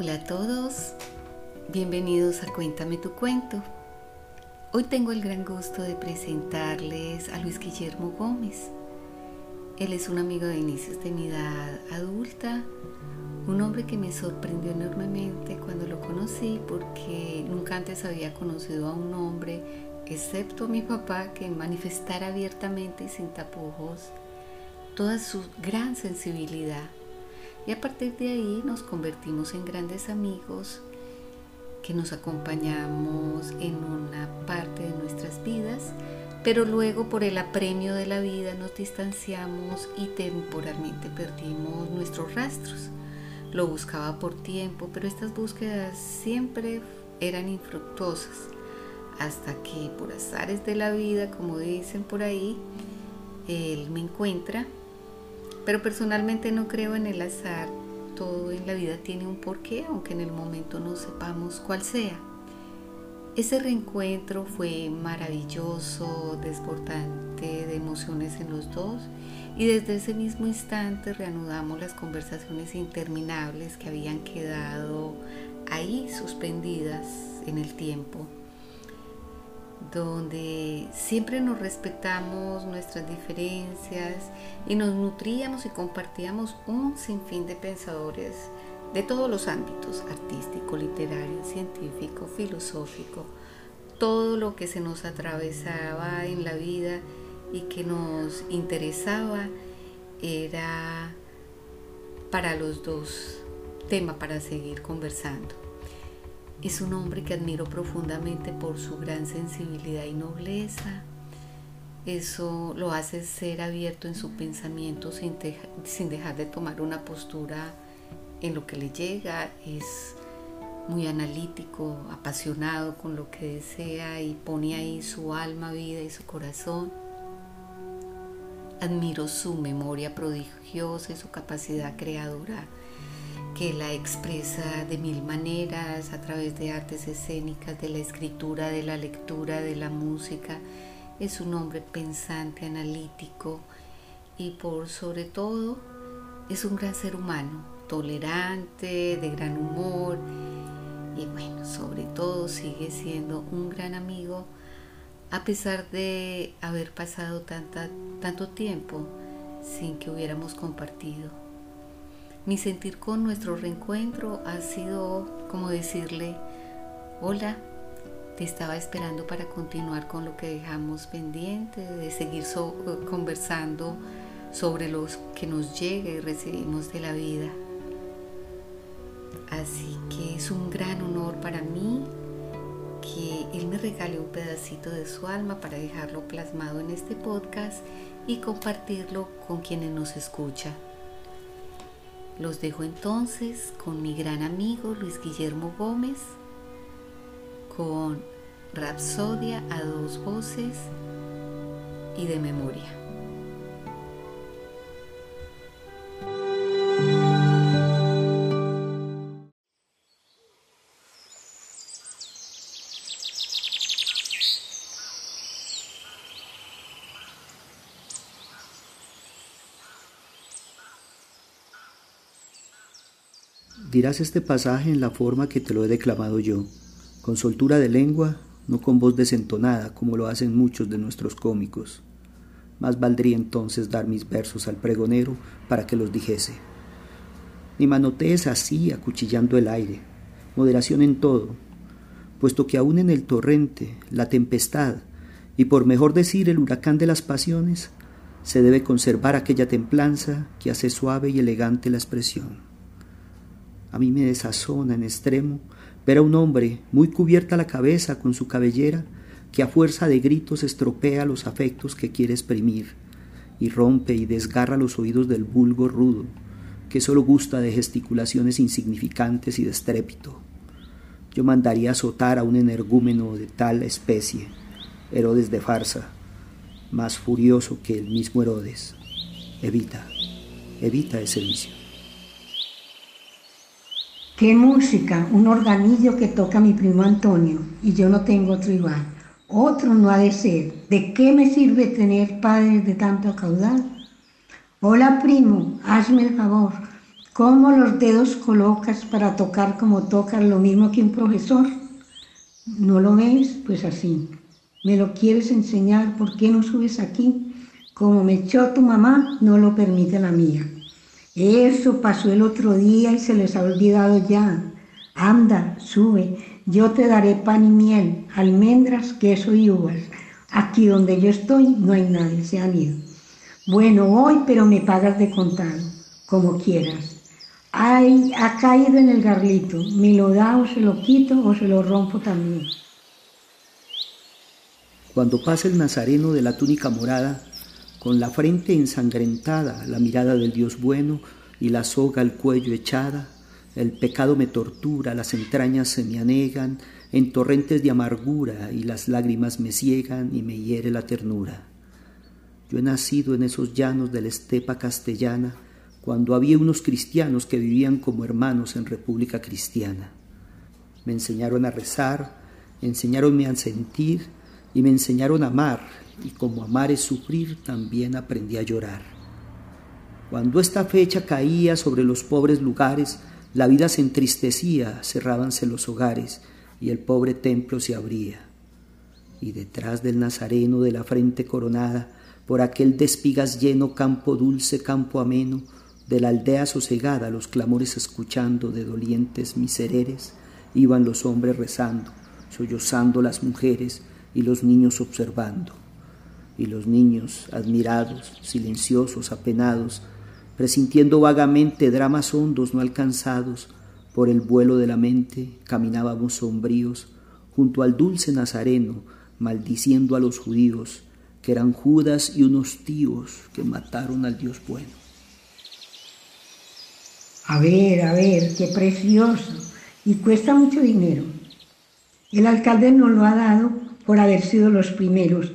Hola a todos, bienvenidos a Cuéntame tu cuento. Hoy tengo el gran gusto de presentarles a Luis Guillermo Gómez. Él es un amigo de inicios de mi edad adulta, un hombre que me sorprendió enormemente cuando lo conocí porque nunca antes había conocido a un hombre, excepto a mi papá, que manifestara abiertamente y sin tapujos toda su gran sensibilidad y a partir de ahí nos convertimos en grandes amigos que nos acompañamos en una parte de nuestras vidas, pero luego por el apremio de la vida nos distanciamos y temporalmente perdimos nuestros rastros. Lo buscaba por tiempo, pero estas búsquedas siempre eran infructuosas, hasta que por azares de la vida, como dicen por ahí, él me encuentra pero personalmente no creo en el azar. Todo en la vida tiene un porqué, aunque en el momento no sepamos cuál sea. Ese reencuentro fue maravilloso, desbordante de emociones en los dos y desde ese mismo instante reanudamos las conversaciones interminables que habían quedado ahí suspendidas en el tiempo donde siempre nos respetamos nuestras diferencias y nos nutríamos y compartíamos un sinfín de pensadores de todos los ámbitos, artístico, literario, científico, filosófico, todo lo que se nos atravesaba en la vida y que nos interesaba era para los dos tema para seguir conversando. Es un hombre que admiro profundamente por su gran sensibilidad y nobleza. Eso lo hace ser abierto en su pensamiento sin, sin dejar de tomar una postura en lo que le llega. Es muy analítico, apasionado con lo que desea y pone ahí su alma, vida y su corazón. Admiro su memoria prodigiosa y su capacidad creadora que la expresa de mil maneras a través de artes escénicas, de la escritura, de la lectura, de la música. Es un hombre pensante, analítico y por sobre todo es un gran ser humano, tolerante, de gran humor y bueno, sobre todo sigue siendo un gran amigo a pesar de haber pasado tanta, tanto tiempo sin que hubiéramos compartido. Mi sentir con nuestro reencuentro ha sido como decirle, hola, te estaba esperando para continuar con lo que dejamos pendiente, de seguir conversando sobre lo que nos llega y recibimos de la vida. Así que es un gran honor para mí que Él me regale un pedacito de su alma para dejarlo plasmado en este podcast y compartirlo con quienes nos escuchan. Los dejo entonces con mi gran amigo Luis Guillermo Gómez, con Rapsodia a dos voces y de memoria. Dirás este pasaje en la forma que te lo he declamado yo, con soltura de lengua, no con voz desentonada como lo hacen muchos de nuestros cómicos. Más valdría entonces dar mis versos al pregonero para que los dijese. Ni manotees así, acuchillando el aire, moderación en todo, puesto que aún en el torrente, la tempestad, y por mejor decir el huracán de las pasiones, se debe conservar aquella templanza que hace suave y elegante la expresión. A mí me desazona en extremo ver a un hombre muy cubierta la cabeza con su cabellera que a fuerza de gritos estropea los afectos que quiere exprimir y rompe y desgarra los oídos del vulgo rudo que solo gusta de gesticulaciones insignificantes y de estrépito. Yo mandaría azotar a un energúmeno de tal especie, Herodes de farsa, más furioso que el mismo Herodes. Evita, evita ese vicio. Qué música, un organillo que toca mi primo Antonio y yo no tengo otro igual. Otro no ha de ser. ¿De qué me sirve tener padres de tanto caudal? Hola primo, hazme el favor, ¿Cómo los dedos colocas para tocar como tocas lo mismo que un profesor? ¿No lo ves? Pues así. ¿Me lo quieres enseñar? ¿Por qué no subes aquí? Como me echó tu mamá, no lo permite la mía. Eso pasó el otro día y se les ha olvidado ya. Anda, sube, yo te daré pan y miel, almendras, queso y uvas. Aquí donde yo estoy no hay nadie, se han ido. Bueno, voy, pero me pagas de contado, como quieras. Ay, ha caído en el garlito, me lo da o se lo quito o se lo rompo también. Cuando pasa el nazareno de la túnica morada, con la frente ensangrentada, la mirada del Dios bueno y la soga al cuello echada, el pecado me tortura, las entrañas se me anegan en torrentes de amargura y las lágrimas me ciegan y me hiere la ternura. Yo he nacido en esos llanos de la estepa castellana, cuando había unos cristianos que vivían como hermanos en República Cristiana. Me enseñaron a rezar, enseñaronme a sentir y me enseñaron a amar, y como amar es sufrir, también aprendí a llorar. Cuando esta fecha caía sobre los pobres lugares, la vida se entristecía, cerrábanse los hogares, y el pobre templo se abría. Y detrás del nazareno de la frente coronada, por aquel de espigas lleno campo dulce, campo ameno, de la aldea sosegada los clamores escuchando de dolientes misereres, iban los hombres rezando, sollozando las mujeres y los niños observando. Y los niños, admirados, silenciosos, apenados, presintiendo vagamente dramas hondos no alcanzados, por el vuelo de la mente caminábamos sombríos junto al dulce Nazareno, maldiciendo a los judíos, que eran Judas y unos tíos que mataron al Dios bueno. A ver, a ver, qué precioso. Y cuesta mucho dinero. El alcalde nos lo ha dado por haber sido los primeros.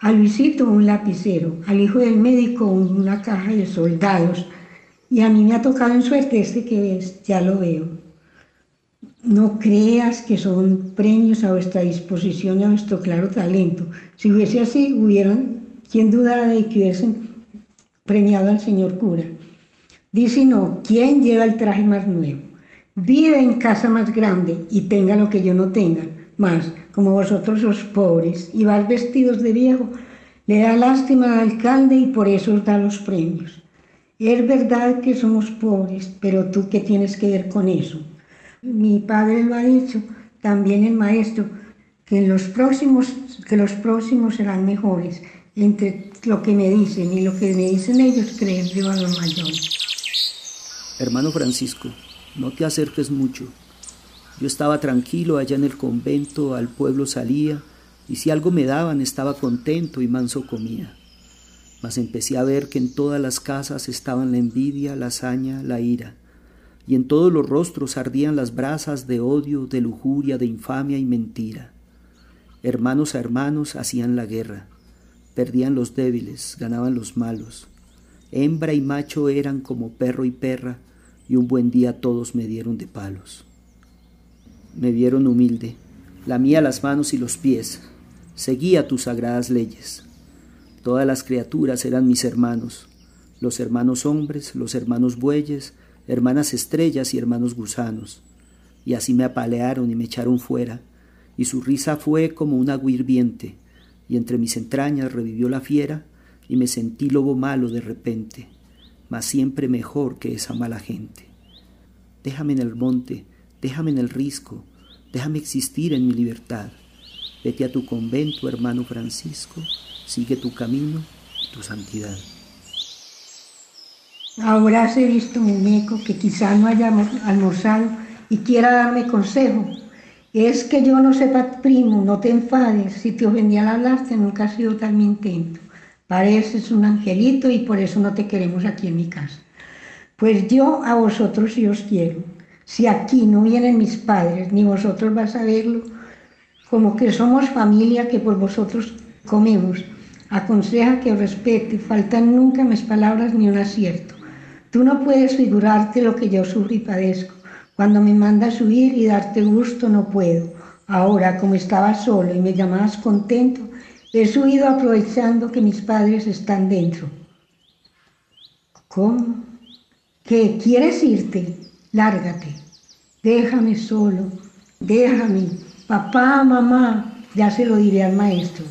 A Luisito un lapicero, al hijo del médico una caja de soldados. Y a mí me ha tocado en suerte este que ves, ya lo veo. No creas que son premios a vuestra disposición y a nuestro claro talento. Si hubiese así, hubieran, quien dudara de que hubiesen premiado al señor cura. Dice no, ¿quién lleva el traje más nuevo? Vive en casa más grande y tenga lo que yo no tenga. Más, como vosotros os pobres y vais vestidos de viejo, le da lástima al alcalde y por eso os da los premios. Es verdad que somos pobres, pero tú qué tienes que ver con eso. Mi padre lo ha dicho, también el maestro, que los próximos, que los próximos serán mejores. Entre lo que me dicen y lo que me dicen ellos, creen yo a los mayores. Hermano Francisco, no te acerques mucho. Yo estaba tranquilo allá en el convento, al pueblo salía, y si algo me daban estaba contento y manso comía. Mas empecé a ver que en todas las casas estaban la envidia, la hazaña, la ira, y en todos los rostros ardían las brasas de odio, de lujuria, de infamia y mentira. Hermanos a hermanos hacían la guerra, perdían los débiles, ganaban los malos. Hembra y macho eran como perro y perra, y un buen día todos me dieron de palos. Me vieron humilde, lamía las manos y los pies, seguía tus sagradas leyes. Todas las criaturas eran mis hermanos, los hermanos hombres, los hermanos bueyes, hermanas estrellas y hermanos gusanos. Y así me apalearon y me echaron fuera, y su risa fue como un agua hirviente, y entre mis entrañas revivió la fiera, y me sentí lobo malo de repente mas siempre mejor que esa mala gente. Déjame en el monte, déjame en el risco, déjame existir en mi libertad. Vete a tu convento, hermano Francisco, sigue tu camino tu santidad. Ahora has visto, muñeco, que quizá no hayamos almorzado y quiera darme consejo. Es que yo no sepa, primo, no te enfades. Si te ofendí al hablarte, nunca ha sido tal mi intento. Pareces un angelito y por eso no te queremos aquí en mi casa. Pues yo a vosotros sí os quiero. Si aquí no vienen mis padres, ni vosotros vas a verlo, como que somos familia que por vosotros comemos. Aconseja que os respete, faltan nunca mis palabras ni un acierto. Tú no puedes figurarte lo que yo sufro y padezco. Cuando me mandas huir y darte gusto no puedo. Ahora, como estaba solo y me llamabas contento, He subido aprovechando que mis padres están dentro. ¿Cómo? que quieres irte, lárgate. Déjame solo, déjame. Papá, mamá, ya se lo diré al maestro.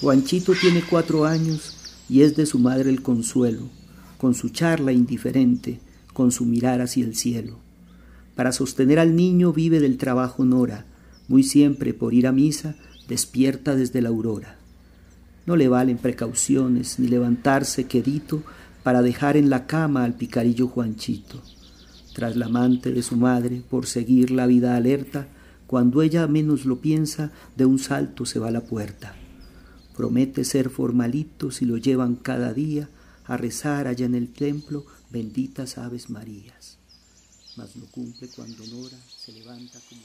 Juanchito tiene cuatro años y es de su madre el consuelo, con su charla indiferente, con su mirar hacia el cielo. Para sostener al niño vive del trabajo Nora, muy siempre por ir a misa, despierta desde la aurora. No le valen precauciones ni levantarse quedito para dejar en la cama al picarillo Juanchito. Tras la amante de su madre, por seguir la vida alerta, cuando ella menos lo piensa, de un salto se va a la puerta. Promete ser formalito si lo llevan cada día a rezar allá en el templo benditas aves Marías. Mas no cumple cuando Nora se levanta como.